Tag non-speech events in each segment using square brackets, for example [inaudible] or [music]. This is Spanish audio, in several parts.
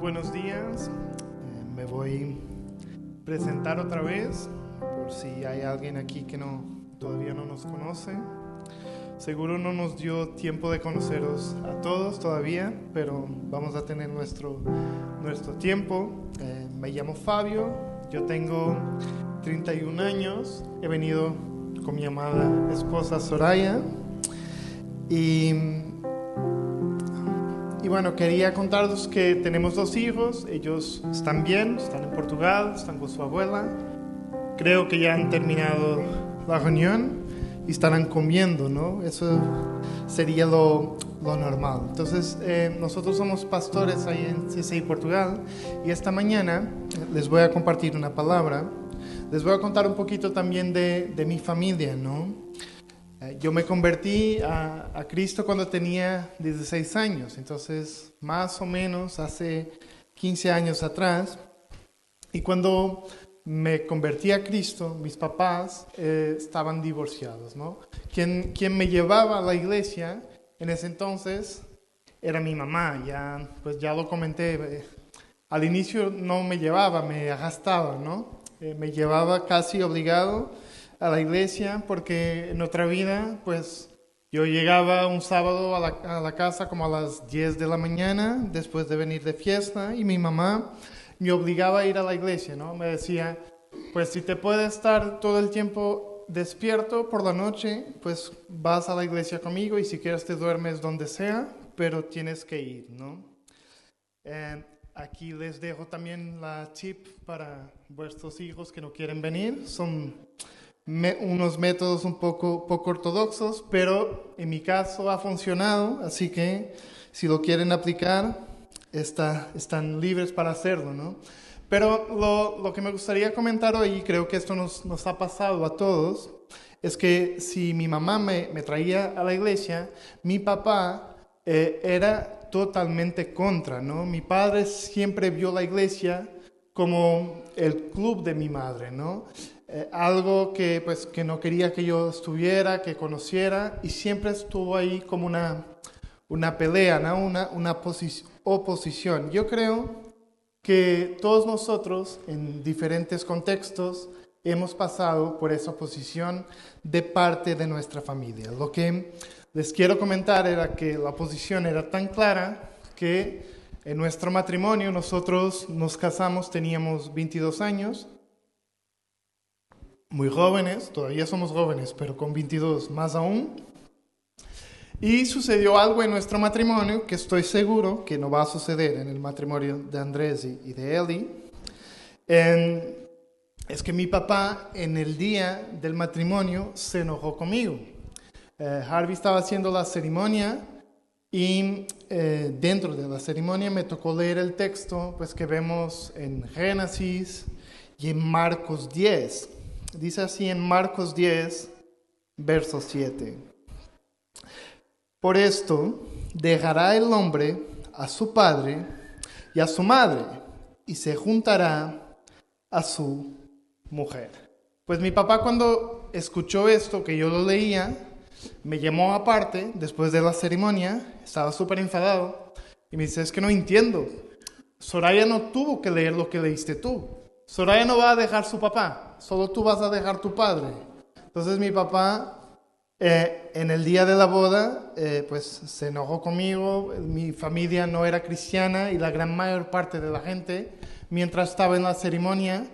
buenos días. Eh, me voy a presentar otra vez por si hay alguien aquí que no, todavía no nos conoce. Seguro no nos dio tiempo de conoceros a todos todavía, pero vamos a tener nuestro, nuestro tiempo. Eh, me llamo Fabio, yo tengo 31 años, he venido con mi amada esposa Soraya y y bueno, quería contaros que tenemos dos hijos, ellos están bien, están en Portugal, están con su abuela. Creo que ya han terminado la reunión y estarán comiendo, ¿no? Eso sería lo, lo normal. Entonces, eh, nosotros somos pastores ahí en CCI Portugal y esta mañana les voy a compartir una palabra. Les voy a contar un poquito también de, de mi familia, ¿no? Eh, yo me convertí a, Cristo cuando tenía 16 años, entonces más o menos hace 15 años atrás. Y cuando me convertí a Cristo, mis papás eh, estaban divorciados, ¿no? Quien, quien me llevaba a la iglesia en ese entonces era mi mamá, ya, pues ya lo comenté. Eh, al inicio no me llevaba, me arrastraba, ¿no? me llevaba casi obligado a la iglesia porque en otra vida, pues yo llegaba un sábado a la, a la, casa como a las 10 de la mañana después de venir de fiesta y mi mamá me obligaba a ir a la iglesia, ¿no? Me decía, pues si te puedes estar todo el tiempo despierto por la noche, pues vas a la iglesia conmigo y si quieres te duermes donde sea, pero tienes que ir, ¿no? Eh, aquí les dejo también la tip para vuestros hijos que no quieren venir. Son unos métodos un poco, poco ortodoxos, pero en mi caso ha funcionado, así que si lo quieren aplicar, está, están libres para hacerlo, ¿no? Pero lo, lo, que me gustaría comentar hoy, y creo que esto nos, nos ha pasado a todos, es que si mi mamá me, me traía a la iglesia, mi papá eh, era totalmente contra, ¿no? Mi padre siempre vio la iglesia como el club de mi madre, ¿no? Eh, algo que, pues, que no quería que yo estuviera, que conociera, y siempre estuvo ahí como una, una pelea, ¿no? una, una oposición. Yo creo que todos nosotros, en diferentes contextos, hemos pasado por esa oposición de parte de nuestra familia. Lo que les quiero comentar era que la oposición era tan clara que en nuestro matrimonio nosotros nos casamos, teníamos 22 años, muy jóvenes, todavía somos jóvenes, pero con 22 más aún. Y sucedió algo en nuestro matrimonio que estoy seguro que no va a suceder en el matrimonio de Andrés y de Eli. es que mi papá en el día del matrimonio se enojó conmigo. Eh, Harvey estaba haciendo la ceremonia y eh, dentro de la ceremonia me tocó leer el texto pues, que vemos en Génesis y en Marcos 10. Dice así en Marcos 10, verso 7. Por esto dejará el hombre a su padre y a su madre y se juntará a su mujer. Pues mi papá cuando escuchó esto, que yo lo leía, me llamó aparte después de la ceremonia, estaba súper enfadado y me dice, es que no entiendo. Soraya no tuvo que leer lo que leíste tú. Soraya no va a dejar su papá, solo tú vas a dejar tu padre. Entonces mi papá eh, en el día de la boda, eh, pues se enojó conmigo, mi familia no era cristiana y la gran mayor parte de la gente, mientras estaba en la ceremonia,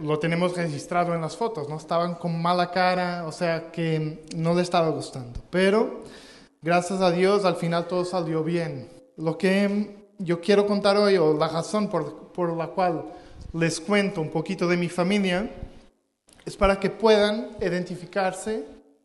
lo tenemos registrado en las fotos, ¿no? Estaban con mala cara, o sea que no le estaba gustando. Pero gracias a Dios al final todo salió bien. Lo que yo quiero contar hoy, o la razón por, por la cual les cuento un poquito de mi familia, es para que puedan identificarse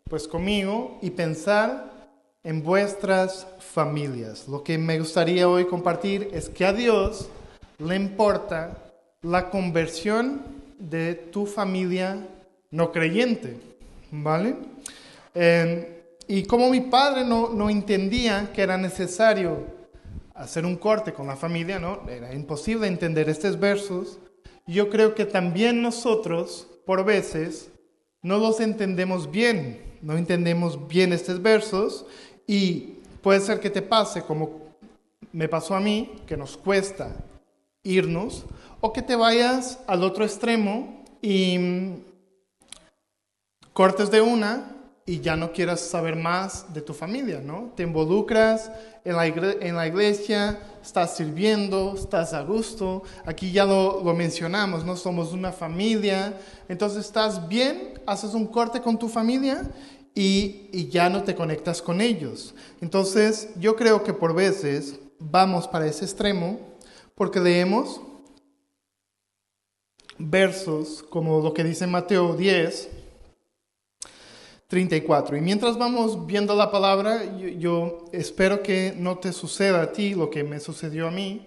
pues conmigo y pensar en vuestras familias. Lo que me gustaría hoy compartir es que a Dios le importa la conversión de tu familia no creyente, ¿vale? Em, y como mi padre no, no entendía que era necesario hacer un corte con la familia, ¿no? Era imposible entender estos versos yo creo que también nosotros, por veces, no los entendemos bien, no entendemos bien estos versos y puede ser que te pase como me pasó a mí, que nos cuesta irnos, o que te vayas al otro extremo y mm, cortes de una y ya no quieras saber más de tu familia, ¿no? Te involucras en la, en la iglesia, estás sirviendo, estás a gusto. Aquí ya lo, lo, mencionamos, ¿no? Somos una familia. Entonces estás bien, haces un corte con tu familia y, y ya no te conectas con ellos. Entonces yo creo que por veces vamos para ese extremo porque leemos versos como lo que dice Mateo 10, 34. Y mientras vamos viendo la palabra, yo, espero que no te suceda a ti lo que me sucedió a mí,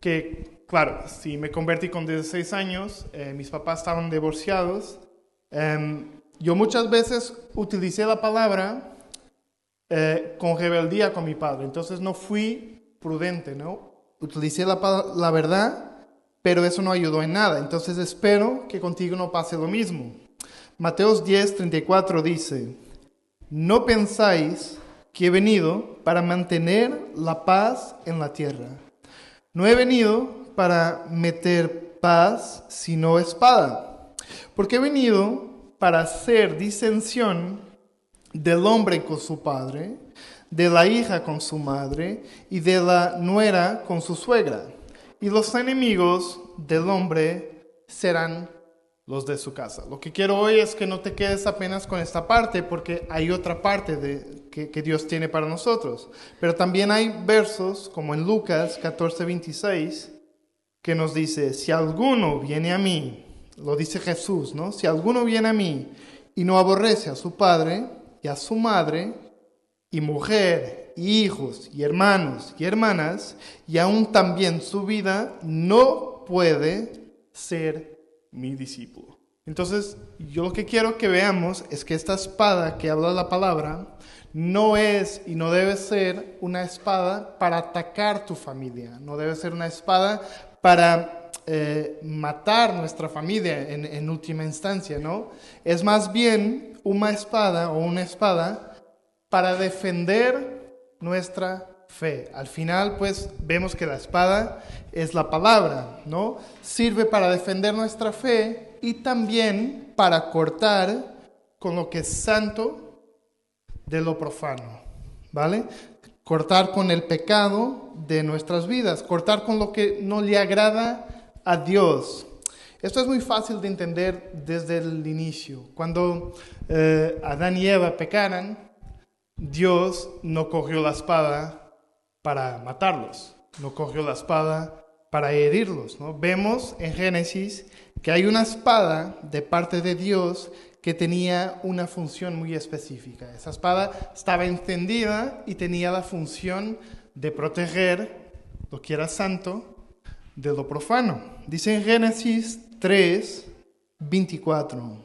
que claro, si me convertí con 16 años, eh, mis papás estaban divorciados, em, yo muchas veces utilicé la palabra eh, con rebeldía con mi padre, entonces no fui prudente, ¿no? Utilicé la, la verdad, pero eso no ayudó en nada, entonces espero que contigo no pase lo mismo. Mateos 10, 34 dice, no pensáis que he venido para mantener la paz en la tierra. No he venido para meter paz, sino espada. Porque he venido para hacer disensión del hombre con su padre, de la hija con su madre y de la nuera con su suegra. Y los enemigos del hombre serán los de su casa. Lo que quiero hoy es que no te quedes apenas con esta parte, porque hay otra parte de, que, Dios tiene para nosotros. Pero también hay versos, como en Lucas 14, 26, que nos dice, si alguno viene a mí, lo dice Jesús, ¿no? Si alguno viene a mí y no aborrece a su padre y a su madre, y mujer, y hijos, y hermanos, y hermanas, y aún también su vida, no puede ser mi discípulo. Entonces, yo lo que quiero que veamos es que esta espada que habla la palabra no es y no debe ser una espada para atacar tu familia, no debe ser una espada para eh, matar nuestra familia en, en última instancia, ¿no? Es más bien una espada o una espada para defender nuestra fe. Al final, pues vemos que la espada es la palabra, ¿no? Sirve para defender nuestra fe y también para cortar con lo que es santo de lo profano, ¿vale? Cortar con el pecado de nuestras vidas, cortar con lo que no le agrada a Dios. Esto es muy fácil de entender desde el inicio. Cuando eh, Adán y Eva pecaran, Dios no cogió la espada para matarlos, no cogió la espada para herirlos. ¿no? Vemos en Génesis que hay una espada de parte de Dios que tenía una función muy específica. Esa espada estaba encendida y tenía la función de proteger lo que era santo de lo profano. Dice en Génesis 3, 24.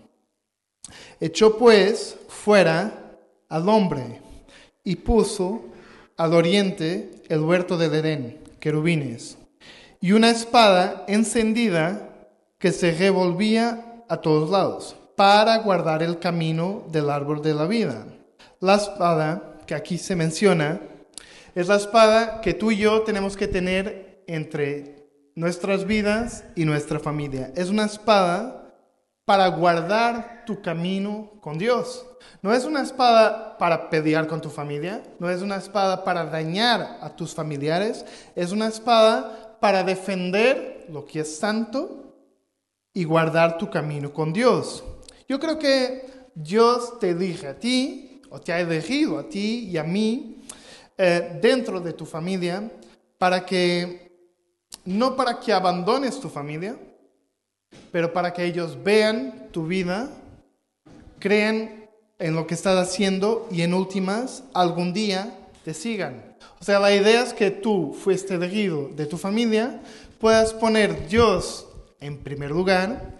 Echó pues fuera al hombre y puso al oriente el huerto de Edén, querubines, y una espada encendida que se revolvía a todos lados para guardar el camino del árbol de la vida. La espada que aquí se menciona es la espada que tú y yo tenemos que tener entre nuestras vidas y nuestra familia. Es una espada para guardar tu camino con Dios. No es una espada para pelear con tu familia, no es una espada para dañar a tus familiares, es una espada para defender lo que es santo y guardar tu camino con Dios. Yo creo que Dios te elige a ti, o te ha elegido a ti y a mí, eh, dentro de tu familia, para que, no para que abandones tu familia, pero para que ellos vean tu vida, crean en lo que estás haciendo y en últimas algún día te sigan. O sea, la idea es que tú fuiste elegido de tu familia, puedas poner Dios en primer lugar,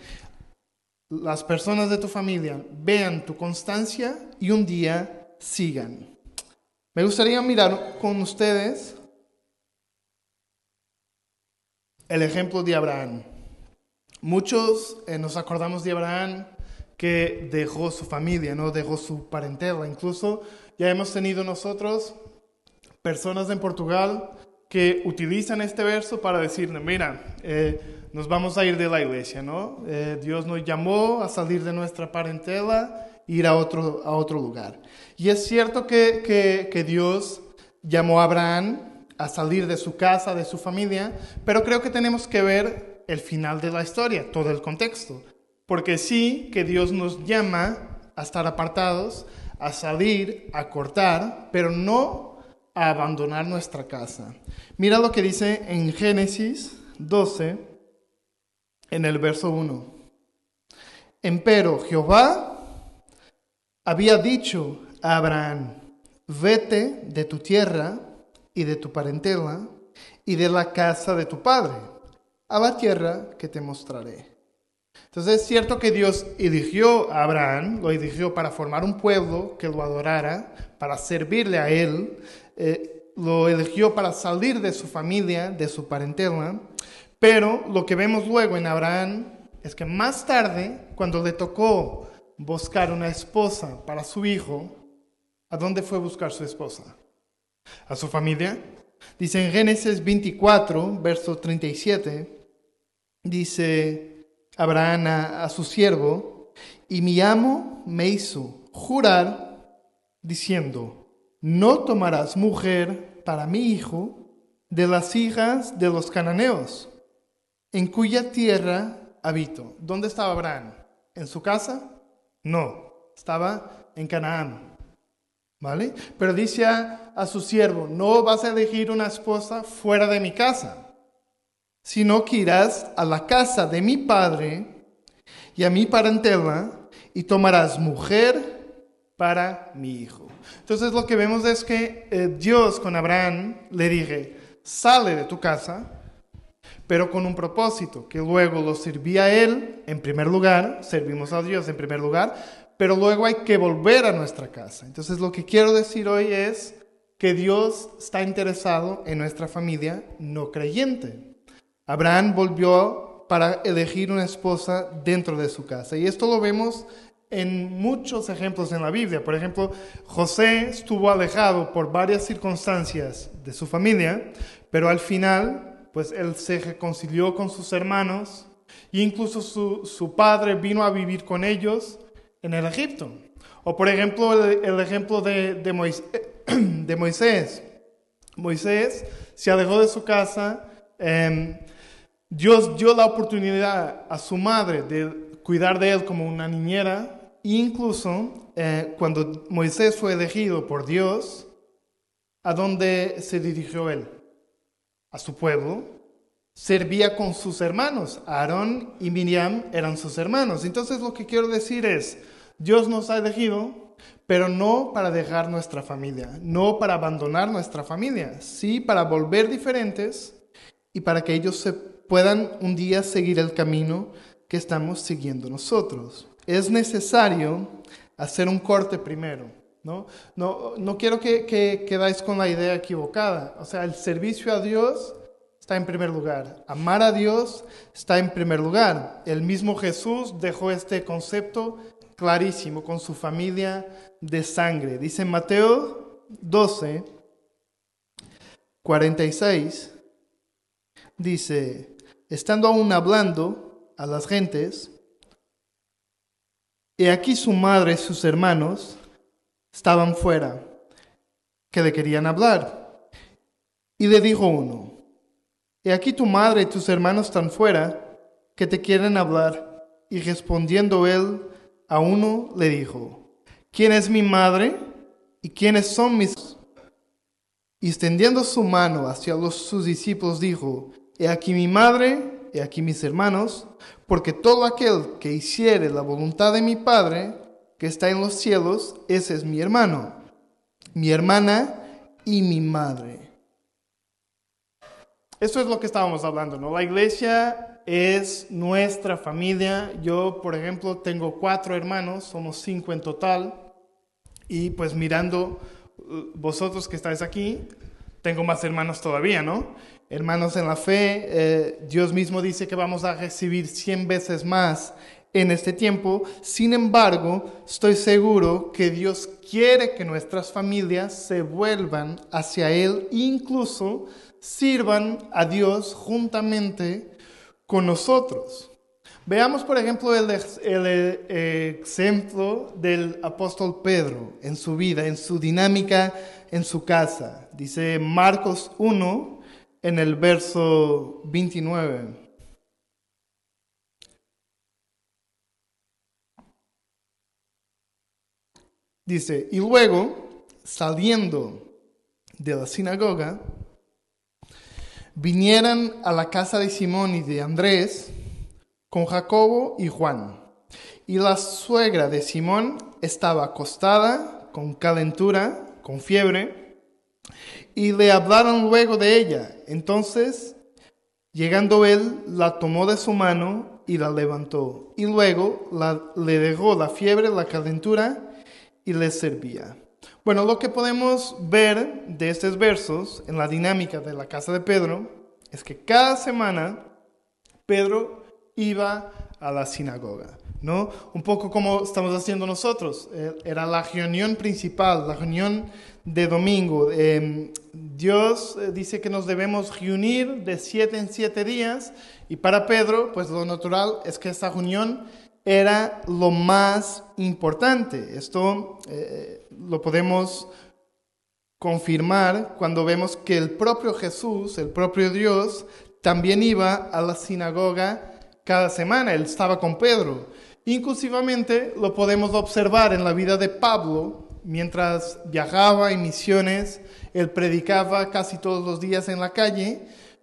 las personas de tu familia vean tu constancia y un día sigan. Me gustaría mirar con ustedes el ejemplo de Abraham. Muchos eh, nos acordamos de Abraham que dejó su familia, no dejó su parentela. Incluso ya hemos tenido nosotros personas en Portugal que utilizan este verso para decirle, mira, eh, nos vamos a ir de la iglesia, ¿no? Eh, Dios nos llamó a salir de nuestra parentela, ir a otro, a otro lugar. Y es cierto que, que, que Dios llamó a Abraham a salir de su casa, de su familia, pero creo que tenemos que ver el final de la historia, todo el contexto. Porque sí que Dios nos llama a estar apartados, a salir, a cortar, pero no a abandonar nuestra casa. Mira lo que dice en Génesis 12, en el verso 1. Empero Jehová había dicho a Abraham, vete de tu tierra y de tu parentela y de la casa de tu padre, a la tierra que te mostraré. Entonces es cierto que Dios eligió a Abraham, lo eligió para formar un pueblo que lo adorara, para servirle a él, eh, lo eligió para salir de su familia, de su parentela, pero lo que vemos luego en Abraham es que más tarde, cuando le tocó buscar una esposa para su hijo, ¿a dónde fue buscar su esposa? ¿A su familia? Dice en Génesis 24, verso 37, dice Abraham a, su siervo, y mi amo me hizo jurar diciendo, no tomarás mujer para mi hijo de las hijas de los cananeos, en cuya tierra habito. ¿Dónde estaba Abraham? ¿En su casa? No, estaba en Canaán. ¿Vale? Pero dice a, a, su siervo, no vas a elegir una esposa fuera de mi casa, sino que irás a la casa de mi padre y a mi parentela y tomarás mujer para mi hijo. Entonces lo que vemos es que eh, Dios con Abraham le dije, sale de tu casa, pero con un propósito, que luego lo servía a Él en primer lugar, servimos a Dios en primer lugar, pero luego hay que volver a nuestra casa. Entonces lo que quiero decir hoy es que Dios está interesado en nuestra familia no creyente. Abraham volvió para elegir una esposa dentro de su casa. Y esto lo vemos en muchos ejemplos en la Biblia. Por ejemplo, José estuvo alejado por varias circunstancias de su familia, pero al final pues él se reconcilió con sus hermanos e incluso su, padre vino a vivir con ellos en el Egipto. O por ejemplo el, ejemplo de, [clears throat] de, Moisés, Moisés. se alejó de su casa, em, Dios dio la oportunidad a su madre de cuidar de él como una niñera, incluso eh, cuando Moisés fue elegido por Dios, ¿a dónde se dirigió él? a su pueblo, servía con sus hermanos. Aarón y Miriam eran sus hermanos. Entonces lo que quiero decir es, Dios nos ha elegido, pero no para dejar nuestra familia, no para abandonar nuestra familia, sí para volver diferentes y para que ellos se puedan un día seguir el camino que estamos siguiendo nosotros. Es necesario hacer un corte primero. ¿no? No, no quiero que, que quedáis con la idea equivocada. O sea, el servicio a Dios está en primer lugar. Amar a Dios está en primer lugar. El mismo Jesús dejó este concepto clarísimo con su familia de sangre. Dice Mateo 12, 46, dice, estando aún hablando a las gentes, he aquí su madre y sus hermanos, estaban fuera, que le querían hablar. Y le dijo uno, He aquí tu madre y tus hermanos están fuera, que te quieren hablar. Y respondiendo él a uno, le dijo, ¿quién es mi madre y quiénes son mis... Y extendiendo su mano hacia los, sus discípulos, dijo, He aquí mi madre, he aquí mis hermanos, porque todo aquel que hiciere la voluntad de mi Padre, que está en los cielos, ese es mi hermano, mi hermana y mi madre. Eso es lo que estábamos hablando, ¿no? La iglesia es nuestra familia. Yo, por ejemplo, tengo cuatro hermanos, somos cinco en total. Y pues mirando uh, vosotros que estáis aquí, tengo más hermanos todavía, ¿no? Hermanos en la fe, eh, Dios mismo dice que vamos a recibir cien veces más en este tiempo. Sin embargo, estoy seguro que Dios quiere que nuestras familias se vuelvan hacia Él, incluso sirvan a Dios juntamente con nosotros. Veamos, por ejemplo, el, el, ejemplo del apóstol Pedro en su vida, en su dinámica en su casa. Dice Marcos 1 en el verso 29. Dice, y luego, saliendo de la sinagoga, vinieran a la casa de Simón y de Andrés con Jacobo y Juan. Y la suegra de Simón estaba acostada con calentura, con fiebre, y le hablaron luego de ella. Entonces, llegando él, la tomó de su mano y la levantó. Y luego le dejó la fiebre, la calentura, y les servía. Bueno, lo que podemos ver de estos versos en la dinámica de la casa de Pedro es que cada semana Pedro iba a la sinagoga, ¿no? Un poco como estamos haciendo nosotros. Eh, era la reunión principal, la reunión de domingo. Em, Dios eh, dice que nos debemos reunir de siete en siete días y para Pedro, pues lo natural es que esta reunión era lo más importante. Esto eh, lo podemos confirmar cuando vemos que el propio Jesús, el propio Dios, también iba a la sinagoga cada semana. Él estaba con Pedro. Inclusivamente lo podemos observar en la vida de Pablo, mientras viajaba en misiones, él predicaba casi todos los días en la calle,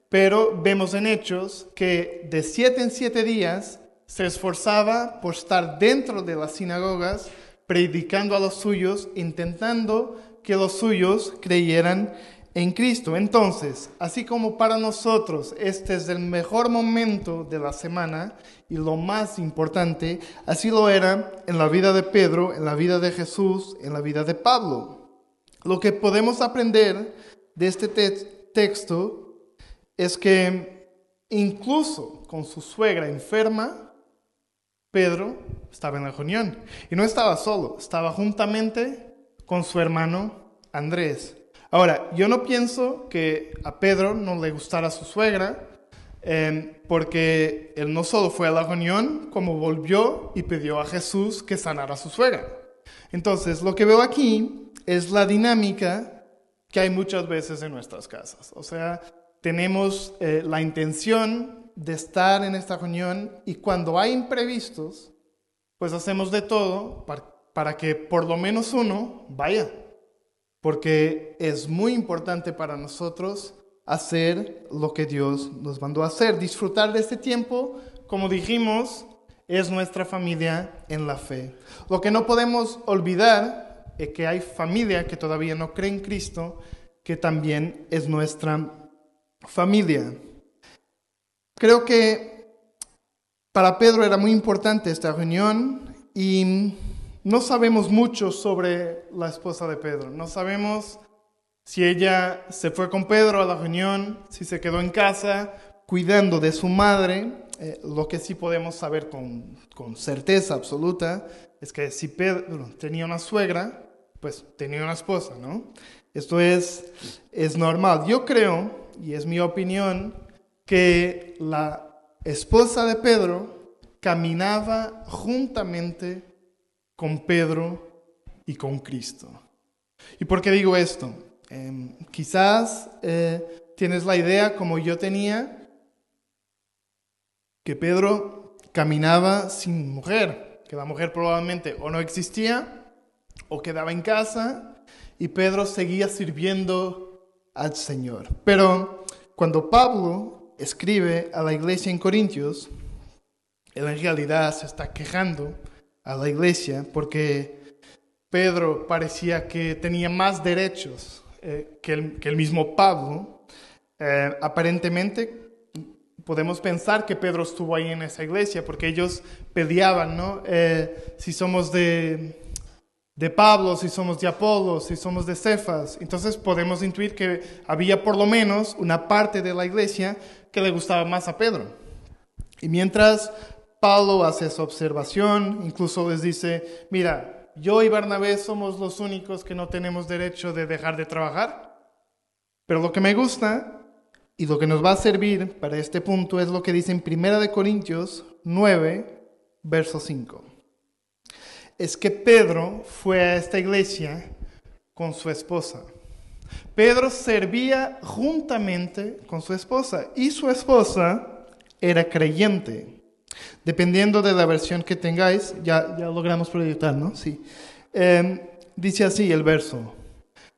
pero vemos en Hechos que de siete en siete días se esforzaba por estar dentro de las sinagogas, predicando a los suyos, intentando que los suyos creyeran en Cristo. Entonces, así como para nosotros este es el mejor momento de la semana y lo más importante, así lo era en la vida de Pedro, en la vida de Jesús, en la vida de Pablo. Lo que podemos aprender de este texto es que incluso con su suegra enferma, Pedro estaba en la reunión y no estaba solo, estaba juntamente con su hermano Andrés. Ahora, yo no pienso que a Pedro no le gustara su suegra, em, porque él no solo fue a la reunión, como volvió y pidió a Jesús que sanara a su suegra. Entonces, lo que veo aquí es la dinámica que hay muchas veces en nuestras casas. O sea, tenemos eh, la intención de estar en esta reunión y cuando hay imprevistos, pues hacemos de todo para, que por lo menos uno vaya, porque es muy importante para nosotros hacer lo que Dios nos mandó hacer, disfrutar de este tiempo, como dijimos, es nuestra familia en la fe. Lo que no podemos olvidar es que hay familia que todavía no cree en Cristo, que también es nuestra familia. Creo que para Pedro era muy importante esta reunión y no sabemos mucho sobre la esposa de Pedro. No sabemos si ella se fue con Pedro a la reunión, si se quedó en casa cuidando de su madre. Eh, lo que sí podemos saber con, con certeza absoluta es que si Pedro tenía una suegra, pues tenía una esposa, ¿no? Esto es, es normal. Yo creo, y es mi opinión, que la esposa de Pedro caminaba juntamente con Pedro y con Cristo. ¿Y por qué digo esto? Em, quizás eh, tienes la idea, como yo tenía, que Pedro caminaba sin mujer, que la mujer probablemente o no existía o quedaba en casa y Pedro seguía sirviendo al Señor. Pero cuando Pablo escribe a la iglesia en Corintios, él en realidad se está quejando a la iglesia porque Pedro parecía que tenía más derechos eh, que, el, mismo Pablo. Eh, aparentemente podemos pensar que Pedro estuvo ahí en esa iglesia porque ellos peleaban, ¿no? Eh, si somos de, de Pablo, si somos de Apolo, si somos de Cefas. Entonces podemos intuir que había por lo menos una parte de la iglesia que le gustaba más a Pedro. Y mientras Pablo hace esa observación, incluso les dice, mira, yo y Bernabé somos los únicos que no tenemos derecho de dejar de trabajar, pero lo que me gusta Y lo que nos va a servir para este punto es lo que dice en 1 Corintios 9, verso 5. Es que Pedro fue a esta iglesia con su esposa. Pedro servía juntamente con su esposa y su esposa era creyente. Dependiendo de la versión que tengáis, ya, ya logramos proyectar, ¿no? Sí. Em, dice así el verso.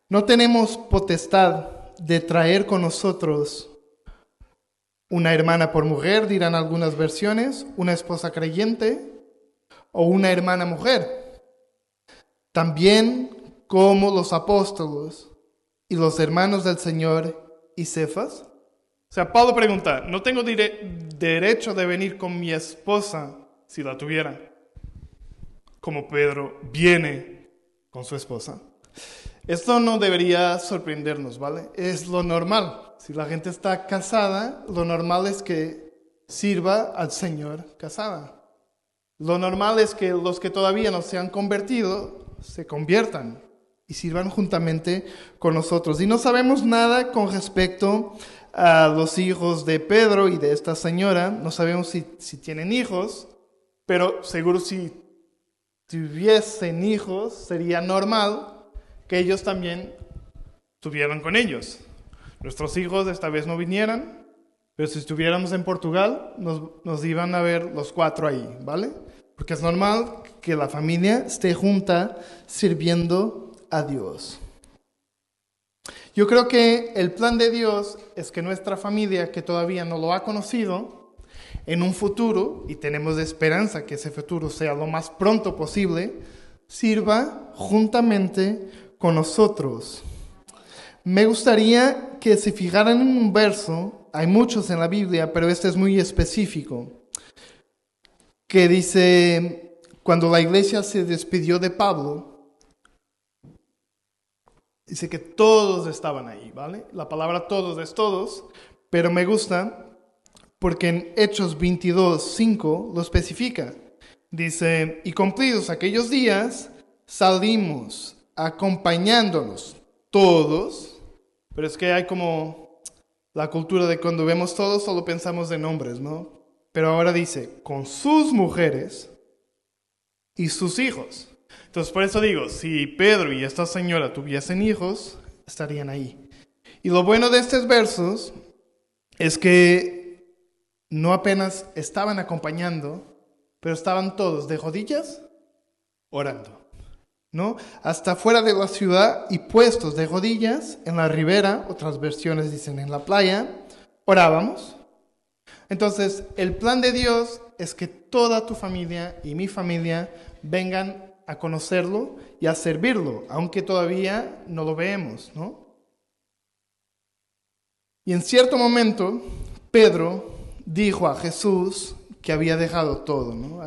No tenemos potestad de traer con nosotros una hermana por mujer, dirán algunas versiones, una esposa creyente o una hermana mujer. También como los apóstolos y los hermanos del Señor y Cefas. O sea, Pablo pregunta, ¿no tengo derecho de venir con mi esposa si la tuviera? Como Pedro viene con su esposa. Esto no debería sorprendernos, ¿vale? Es lo normal. Si la gente está casada, lo normal es que sirva al Señor casada. Lo normal es que los que todavía no se han convertido se conviertan y sirvan juntamente con nosotros. Y no sabemos nada con respecto a los hijos de Pedro y de esta señora. No sabemos si, si tienen hijos, pero seguro si tuviesen hijos sería normal que ellos también estuvieran con ellos. Nuestros hijos esta vez no vinieran, pero si estuviéramos en Portugal, nos, nos iban a ver los cuatro ahí, ¿vale? Porque es normal que la familia esté junta sirviendo a Dios. Yo creo que el plan de Dios es que nuestra familia, que todavía no lo ha conocido, en un futuro, y tenemos esperanza que ese futuro sea lo más pronto posible, sirva juntamente con nosotros. Me gustaría que se fijaran en un verso, hay muchos en la Biblia, pero este es muy específico, que dice, cuando la iglesia se despidió de Pablo, dice que todos estaban ahí, ¿vale? La palabra todos es todos, pero me gusta porque en Hechos 22, 5 lo especifica. Dice, y cumplidos aquellos días, salimos acompañándonos todos, pero es que hay como la cultura de cuando vemos todos solo pensamos en hombres, ¿no? Pero ahora dice, con sus mujeres y sus hijos. Por eso digo, si Pedro y esta señora tuviesen hijos, estarían ahí. Y lo bueno de estos versos es que no apenas estaban acompañando, pero estaban todos de rodillas orando. ¿no? Hasta fuera de la ciudad y puestos de rodillas en la ribera, otras versiones dicen en la playa, orábamos. Entonces, el plan de Dios es que toda tu familia y mi familia vengan a conocerlo y a servirlo, aunque todavía no lo vemos, ¿no? Y en cierto momento, Pedro dijo a Jesús que había dejado todo, ¿no?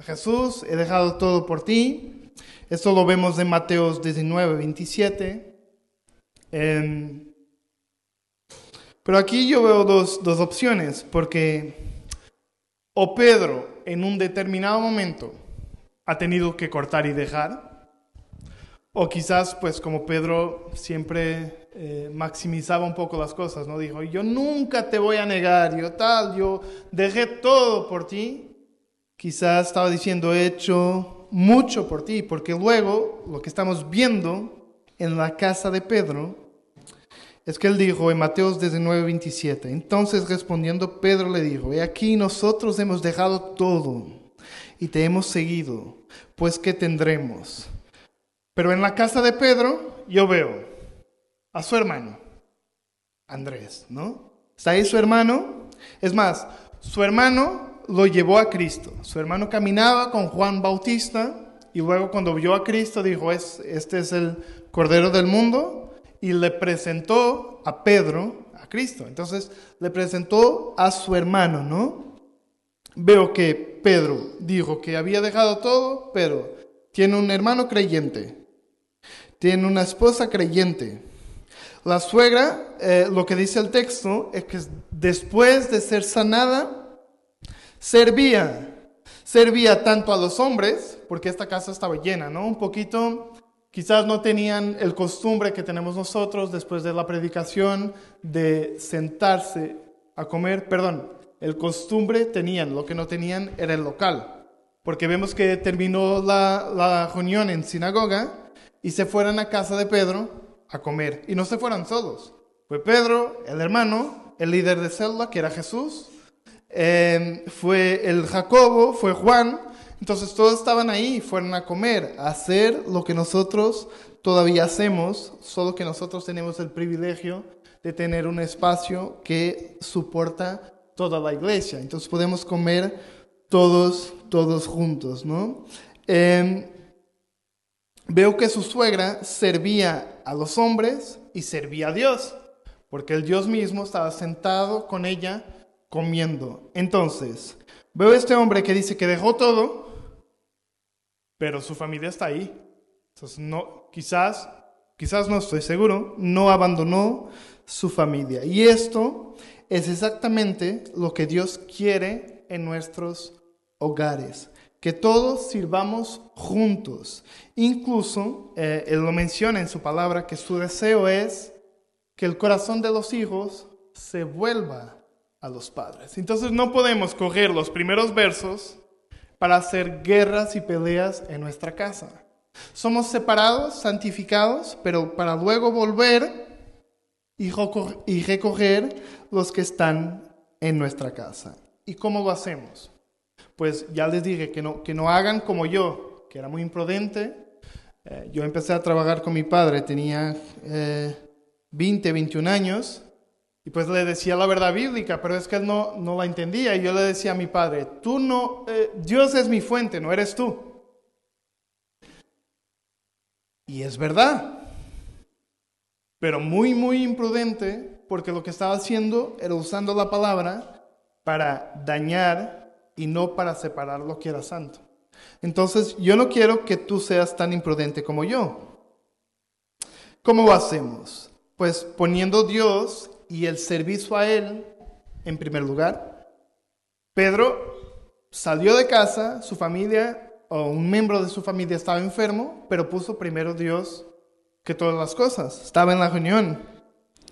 Jesús, he dejado todo por ti, esto lo vemos en Mateos 19, 27. pero aquí yo veo dos, dos opciones, porque o Pedro en un determinado momento ha tenido que cortar y dejar, o quizás pues como Pedro siempre eh, maximizaba un poco las cosas, ¿no? Dijo, yo nunca te voy a negar, yo tal, yo dejé todo por ti. Quizás estaba diciendo, hecho mucho por ti, porque luego lo que estamos viendo en la casa de Pedro es que él dijo en Mateos 19, 27, entonces respondiendo Pedro le dijo, he aquí nosotros hemos dejado todo y te hemos seguido, pues ¿qué tendremos? Pero en la casa de Pedro yo veo a su hermano, Andrés, ¿no? Está ahí su hermano. Es más, su hermano lo llevó a Cristo. Su hermano caminaba con Juan Bautista y luego cuando vio a Cristo dijo, es, este es el Cordero del mundo y le presentó a Pedro a Cristo. Entonces le presentó a su hermano, ¿no? Veo que Pedro dijo que había dejado todo, pero tiene un hermano creyente, tiene una esposa creyente. La suegra, eh, lo que dice el texto, es que después de ser sanada, servía. Servía tanto a los hombres, porque esta casa estaba llena, ¿no? Un poquito Quizás no tenían el costumbre que tenemos nosotros después de la predicación de sentarse a comer. Perdón, el costumbre tenían, lo que no tenían era el local. Porque vemos que terminó la, la reunión en sinagoga y se fueron a casa de Pedro a comer. Y no se fueron solos. Fue Pedro, el hermano, el líder de célula, que era Jesús. Eh, fue el Jacobo, fue Juan, entonces todos estaban ahí, fueron a comer, a hacer lo que nosotros todavía hacemos, solo que nosotros tenemos el privilegio de tener un espacio que soporta toda la iglesia. Entonces podemos comer todos, todos juntos, ¿no? Em, veo que su suegra servía a los hombres y servía a Dios, porque el Dios mismo estaba sentado con ella comiendo. Entonces, veo este hombre que dice que dejó todo pero su familia está ahí. Entonces, no, quizás, quizás no estoy seguro, no abandonó su familia. Y esto es exactamente lo que Dios quiere en nuestros hogares, que todos sirvamos juntos. Incluso, eh, Él lo menciona en su palabra, que su deseo es que el corazón de los hijos se vuelva a los padres. Entonces no podemos coger los primeros versos para hacer guerras y peleas en nuestra casa. Somos separados, santificados, pero para luego volver y recoger los que están en nuestra casa. ¿Y cómo lo hacemos? Pues ya les dije que no, que no hagan como yo, que era muy imprudente. Eh, yo empecé a trabajar con mi padre, tenía 20, eh, 21 años, y pues le decía la verdad bíblica, pero es que él no, no la entendía. Y yo le decía a mi padre, tú no, eh, Dios es mi fuente, no eres tú. Y es verdad, pero muy, muy imprudente, porque lo que estaba haciendo era usando la palabra para dañar y no para separar lo que era santo. Entonces, yo no quiero que tú seas tan imprudente como yo. ¿Cómo lo hacemos? Pues poniendo Dios y el servicio a Él en primer lugar. Pedro salió de casa, su familia o un miembro de su familia estaba enfermo, pero puso primero Dios que todas las cosas. Estaba en la reunión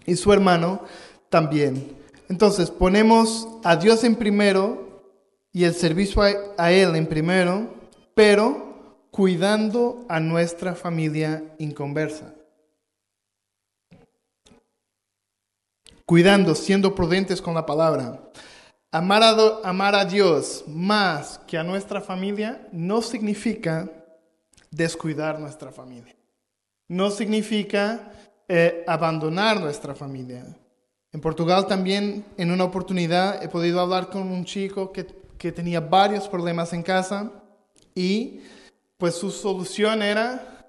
y su hermano también. Entonces ponemos a Dios en primero y el servicio a, Él en primero, pero cuidando a nuestra familia inconversa. cuidando, siendo prudentes con la palabra. Amar a, amar a Dios más que a nuestra familia no significa descuidar nuestra familia. No significa eh, abandonar nuestra familia. En Portugal también, en una oportunidad, he podido hablar con un chico que, que tenía varios problemas en casa y pues su solución era,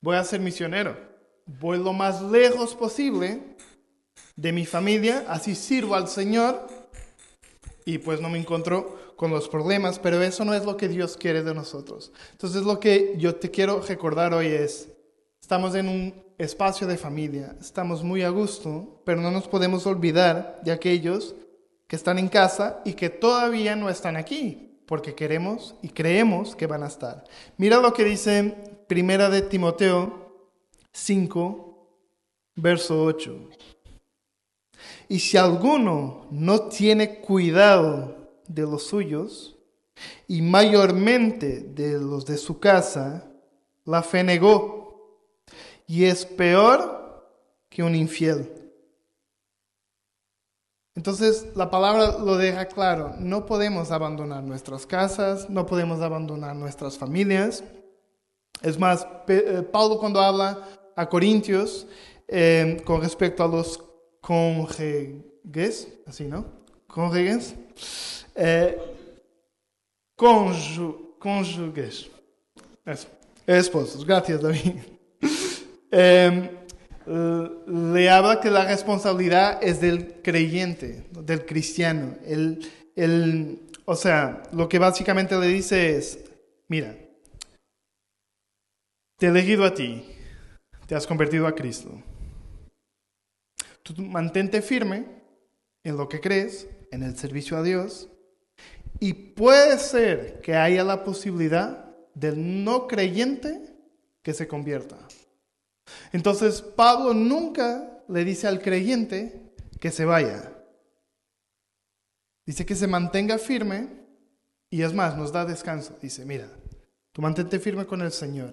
voy a ser misionero, voy lo más lejos posible de mi familia, así sirvo al Señor y pues no me encuentro con los problemas, pero eso no es lo que Dios quiere de nosotros. Entonces lo que yo te quiero recordar hoy es, estamos en un espacio de familia, estamos muy a gusto, pero no nos podemos olvidar de aquellos que están en casa y que todavía no están aquí, porque queremos y creemos que van a estar. Mira lo que dice Primera de Timoteo 5, verso 8. Y si alguno no tiene cuidado de los suyos, y mayormente de los de su casa, la fe negó, y es peor que un infiel. Entonces la palabra lo deja claro, no podemos abandonar nuestras casas, no podemos abandonar nuestras familias. Es más, eh, Pablo cuando habla a Corintios eh, con respecto a los cónyuges, así, ¿no? Cónyuges. Eh. Esposos. Gracias, David. Eh, le habla que la responsabilidad es del creyente, del cristiano. El, el, o sea, lo que básicamente le dice es, mira, te he elegido a ti, te has convertido a Cristo mantente firme en lo que crees, en el servicio a Dios, y puede ser que haya la posibilidad del no creyente que se convierta. Entonces Pablo nunca le dice al creyente que se vaya. Dice que se mantenga firme y es más, nos da descanso. Dice, mira, tú mantente firme con el Señor.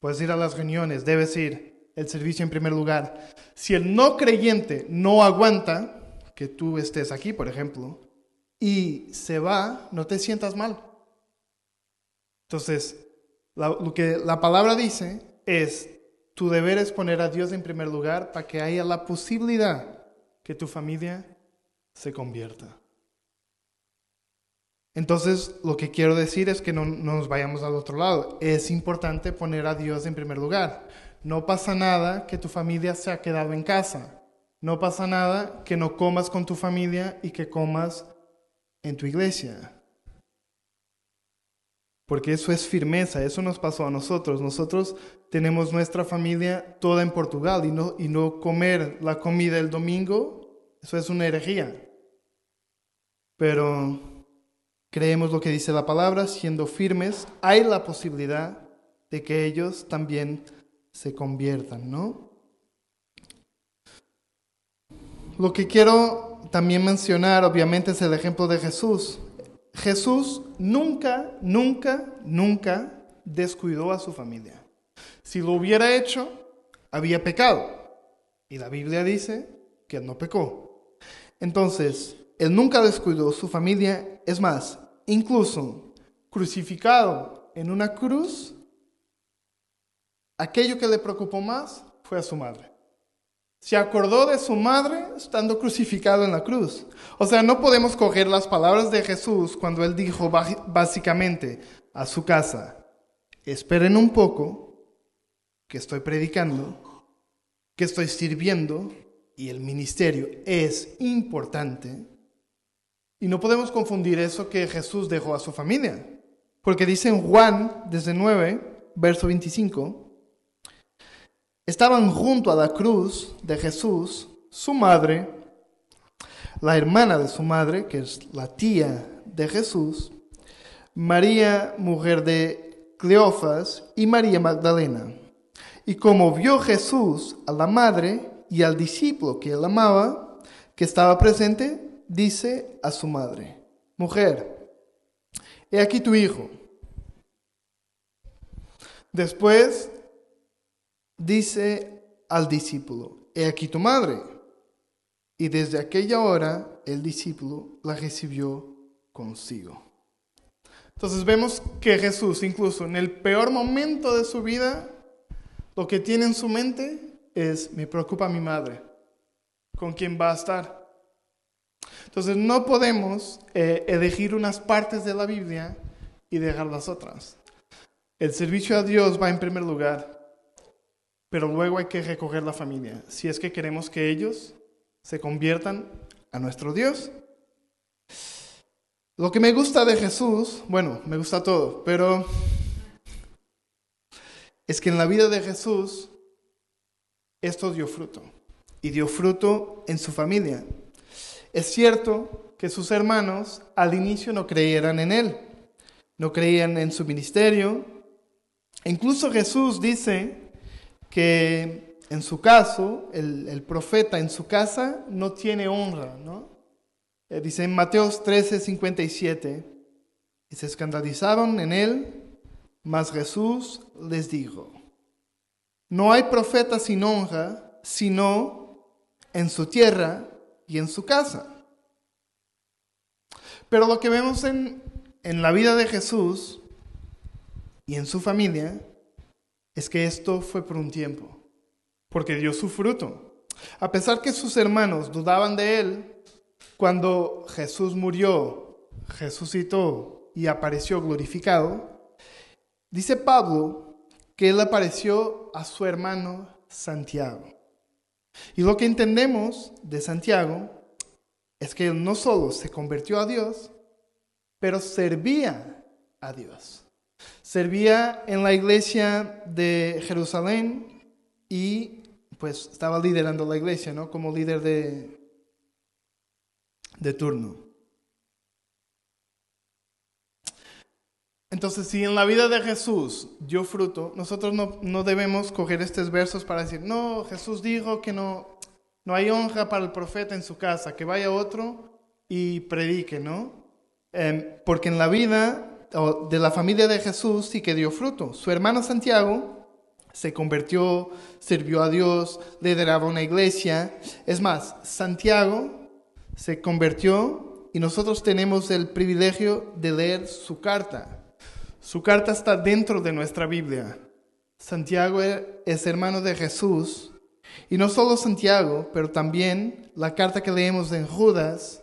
Puedes ir a las reuniones, debes ir el servicio en primer lugar. Si el no creyente no aguanta que tú estés aquí, por ejemplo, y se va, no te sientas mal. Entonces, lo que la palabra dice es, tu deber es poner a Dios en primer lugar para que haya la posibilidad que tu familia se convierta. Entonces, lo que quiero decir es que no, nos vayamos al otro lado. Es importante poner a Dios en primer lugar. No pasa nada que tu familia se ha quedado en casa. No pasa nada que no comas con tu familia y que comas en tu iglesia. Porque eso es firmeza, eso nos pasó a nosotros. Nosotros tenemos nuestra familia toda en Portugal y no, y no comer la comida el domingo, eso es una herejía. Pero creemos lo que dice la palabra, siendo firmes, hay la posibilidad de que ellos también se conviertan, ¿no? Lo que quiero también mencionar, obviamente, es el ejemplo de Jesús. Jesús nunca, nunca, nunca descuidó a su familia. Si lo hubiera hecho, había pecado. Y la Biblia dice que no pecó. Entonces, él nunca descuidó su familia. Es más, incluso crucificado en una cruz, aquello que le preocupó más fue a su madre se acordó de su madre estando crucificado en la cruz. O sea, no podemos coger las palabras de Jesús cuando él dijo básicamente a su casa, esperen un poco, que estoy predicando, que estoy sirviendo y el ministerio es importante. Y no podemos confundir eso que Jesús dejó a su familia. Porque dice en Juan, desde 9, verso 25, estaban junto a la cruz de Jesús su madre, la hermana de su madre, que es la tía de Jesús, María, mujer de Cleofas, y María Magdalena. Y como vio Jesús a la madre y al discípulo que él amaba, que estaba presente, dice a su madre, mujer, he aquí tu hijo. Después dice al discípulo, he aquí tu madre. Y desde aquella hora el discípulo la recibió consigo. Entonces vemos que Jesús, incluso en el peor momento de su vida, lo que tiene en su mente es, me preocupa mi madre, con quién va a estar. Entonces no podemos eh, elegir unas partes de la Biblia y dejar las otras. El servicio a Dios va en primer lugar pero luego hay que recoger la familia, si es que queremos que ellos se conviertan a nuestro Dios. Lo que me gusta de Jesús, bueno, me gusta todo, pero es que en la vida de Jesús esto dio fruto, y dio fruto en su familia. Es cierto que sus hermanos al inicio no creyeran en él, no creían en su ministerio. Incluso Jesús dice que en su caso, el, profeta en su casa no tiene honra, ¿no? Eh, dice en Mateo 13, 57, y se escandalizaron en él, mas Jesús les dijo, no hay profeta sin honra, sino en su tierra y en su casa. Pero lo que vemos en, en la vida de Jesús y en su familia es que esto fue por un tiempo, porque dio su fruto. A pesar que sus hermanos dudaban de él, cuando Jesús murió, resucitó y apareció glorificado, dice Pablo que él apareció a su hermano Santiago. Y lo que entendemos de Santiago es que él no solo se convirtió a Dios, pero servía a Dios. Servía en la iglesia de Jerusalén y pues estaba liderando la iglesia, ¿no? Como líder de, de turno. Entonces, si en la vida de Jesús dio fruto, nosotros no, no, debemos coger estos versos para decir, no, Jesús dijo que no, no hay honra para el profeta en su casa, que vaya otro y predique, ¿no? Eh, porque en la vida de la familia de Jesús sí que dio fruto. Su hermano Santiago se convirtió, sirvió a Dios, lideraba una iglesia. Es más, Santiago se convirtió y nosotros tenemos el privilegio de leer su carta. Su carta está dentro de nuestra Biblia. Santiago es hermano de Jesús. Y no solo Santiago, pero también la carta que leemos en Judas.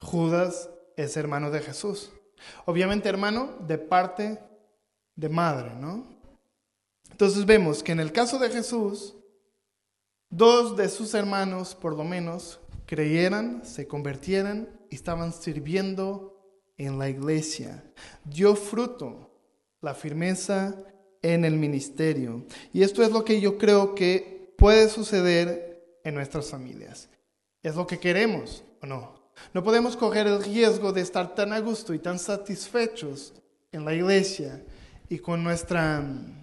Judas es hermano de Jesús. Obviamente hermano de parte de madre, ¿no? Entonces vemos que en el caso de Jesús, dos de sus hermanos, por lo menos, creyeran, se convirtieran y estaban sirviendo en la iglesia. Dio fruto la firmeza en el ministerio. Y esto es lo que yo creo que puede suceder en nuestras familias. ¿Es lo que queremos o no? No podemos coger el riesgo de estar tan a gusto y tan satisfechos en la iglesia y con nuestra mm,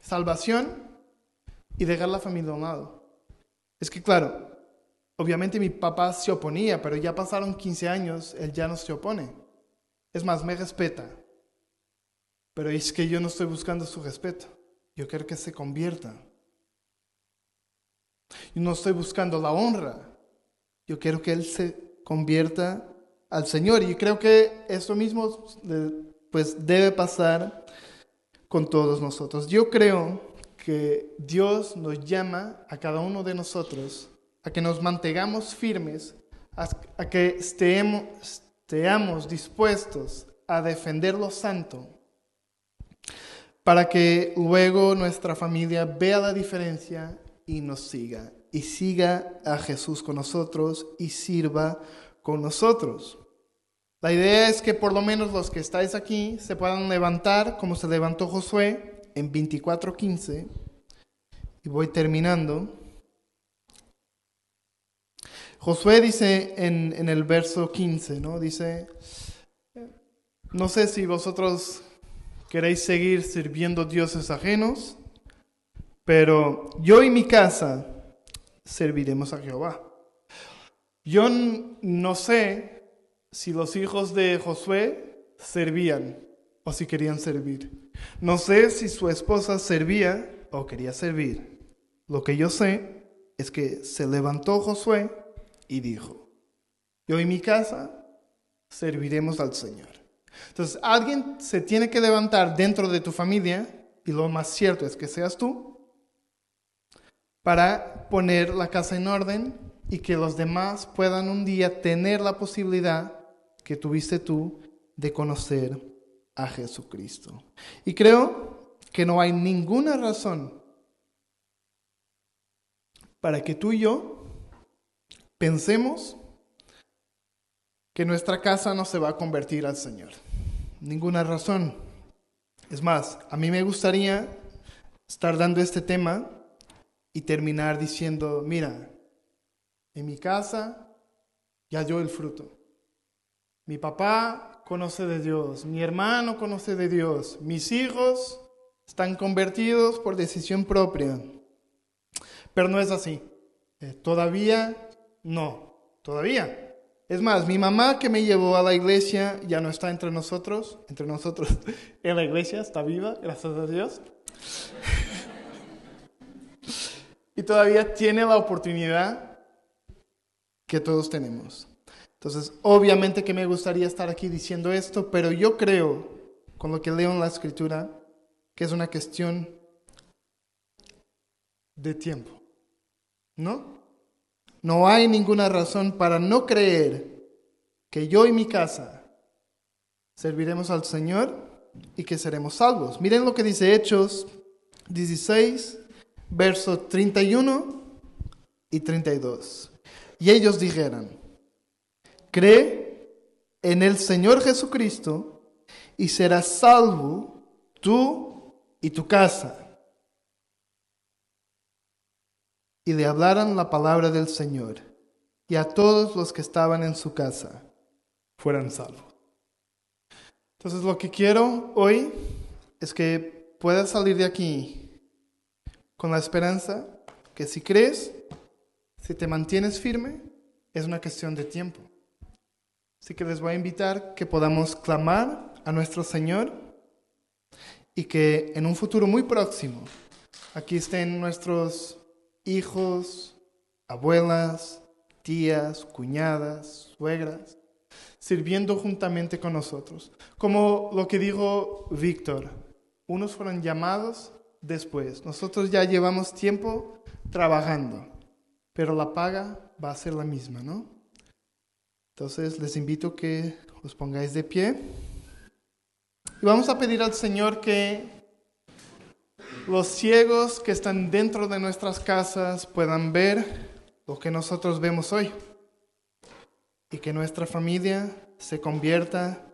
salvación y dejar la familia a un lado. Es que claro, Obviamente mi papá se oponía, pero ya pasaron 15 años, él ya no se opone. Es más, me respeta. Pero es que yo no estoy buscando su respeto. Yo quiero que se convierta. Yo no estoy buscando la honra. Yo quiero que él se convierta al Señor. Y creo que eso mismo pues debe pasar con todos nosotros. Yo creo que Dios nos llama a cada uno de nosotros a que nos mantengamos firmes, a, que estemos, estemos dispuestos a defender lo santo, para que luego nuestra familia vea la diferencia y nos siga, y siga a Jesús con nosotros y sirva con nosotros. La idea es que por lo menos los que estáis aquí se puedan levantar como se levantó Josué en 24:15. Y voy terminando. Josué dice en, el verso 15, ¿no? Dice, no sé si vosotros queréis seguir sirviendo dioses ajenos, pero yo y mi casa serviremos a Jehová. Yo no sé si los hijos de Josué servían o si querían servir. No sé si su esposa servía o quería servir. Lo que yo sé es que se levantó Josué y dijo, yo y mi casa serviremos al Señor. Entonces, alguien se tiene que levantar dentro de tu familia, y lo más cierto es que seas tú, para poner la casa en orden y que los demás puedan un día tener la posibilidad que tuviste tú de conocer a Jesucristo. Y creo que no hay ninguna razón para que tú y yo pensemos que nuestra casa no se va a convertir al Señor. Ninguna razón. Es más, a mí me gustaría estar dando este tema y terminar diciendo, mira, en mi casa ya dio el fruto. Mi papá conoce de Dios, mi hermano conoce de Dios, mis hijos están convertidos por decisión propia. Pero no es así. Eh, todavía no, todavía. Es más, mi mamá que me llevó a la iglesia ya no está entre nosotros, entre nosotros [laughs] en la iglesia, está viva, gracias a Dios. Y todavía tiene la oportunidad que todos tenemos. Entonces, obviamente que me gustaría estar aquí diciendo esto, pero yo creo, con lo que leo en la escritura, que es una cuestión de tiempo. ¿No? No hay ninguna razón para no creer que yo y mi casa serviremos al Señor y que seremos salvos. Miren lo que dice Hechos 16, versos 31 y 32. Y ellos dijeron, cree en el Señor Jesucristo y serás salvo tú y tu casa. y le hablaran la palabra del Señor, y a todos los que estaban en su casa fueran salvos. Entonces lo que quiero hoy es que puedas salir de aquí con la esperanza que si crees, si te mantienes firme, es una cuestión de tiempo. Así que les voy a invitar que podamos clamar a nuestro Señor y que en un futuro muy próximo aquí estén nuestros hijos, abuelas, tías, cuñadas, suegras, sirviendo juntamente con nosotros. Como lo que dijo Víctor, unos fueron llamados después. Nosotros ya llevamos tiempo trabajando, pero la paga va a ser la misma, ¿no? Entonces les invito que os pongáis de pie y vamos a pedir al Señor que los ciegos que están dentro de nuestras casas puedan ver lo que nosotros vemos hoy y que nuestra familia se convierta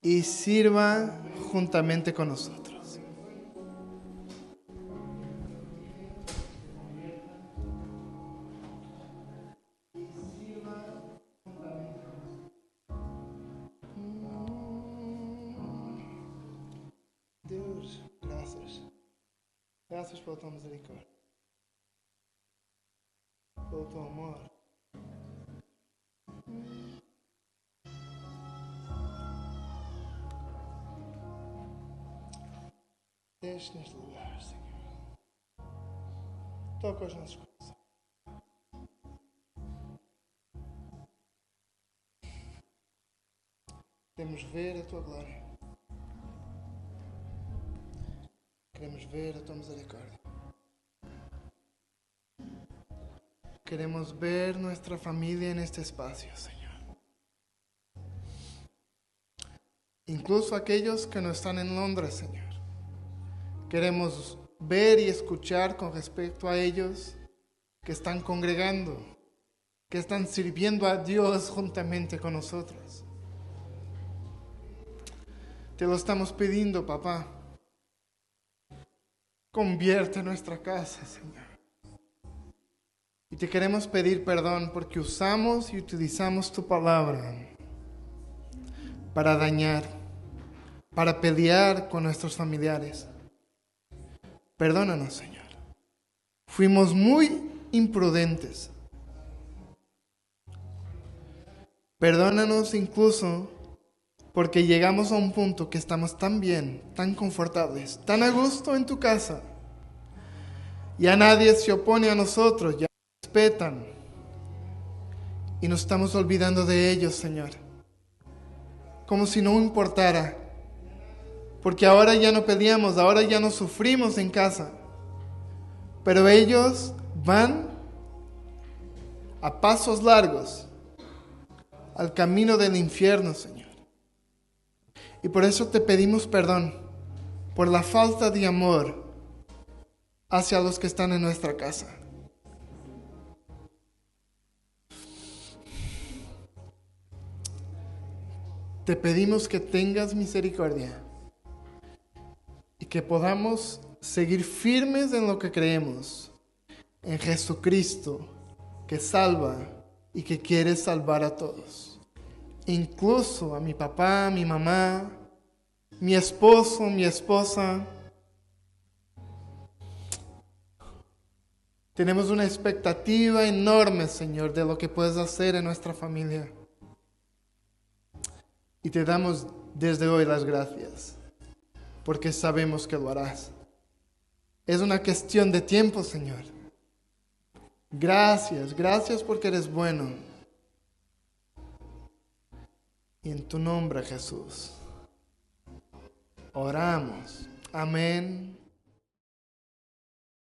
y sirva juntamente con nosotros. Graças pela tua misericórdia. Pelo teu amor. Deixe neste lugar, Senhor. Toca os nossos corações. Queremos ver a tua glória. Queremos ver a tua misericórdia. Queremos ver nuestra familia en este espacio, Señor. Incluso aquellos que no están en Londres, Señor. Queremos ver y escuchar con respecto a ellos que están congregando, que están sirviendo a Dios juntamente con nosotros. Te lo estamos pidiendo, papá. Convierte nuestra casa, Señor. Y te queremos pedir perdón porque usamos y utilizamos tu palabra para dañar, para pelear con nuestros familiares. Perdónanos, Señor. Fuimos muy imprudentes. Perdónanos incluso porque llegamos a un punto que estamos tan bien, tan confortables, tan a gusto en tu casa. Ya nadie se opone a nosotros, ya respetan. Y nos estamos olvidando de ellos, Señor. Como si no importara. Porque ahora ya no peleamos, ahora ya no sufrimos en casa. Pero ellos van a pasos largos al camino del infierno, Señor. Y por eso te pedimos perdón por la falta de amor hacia los que están en nuestra casa. Te pedimos que tengas misericordia y que podamos seguir firmes en lo que creemos, en Jesucristo, que salva y que quiere salvar a todos, incluso a mi papá, mi mamá, mi esposo, mi esposa. Tenemos una expectativa enorme, Señor, de lo que puedes hacer en nuestra familia. Y te damos desde hoy las gracias, porque sabemos que lo harás. Es una cuestión de tiempo, Señor. Gracias, gracias porque eres bueno. Y en tu nombre, Jesús, oramos. Amén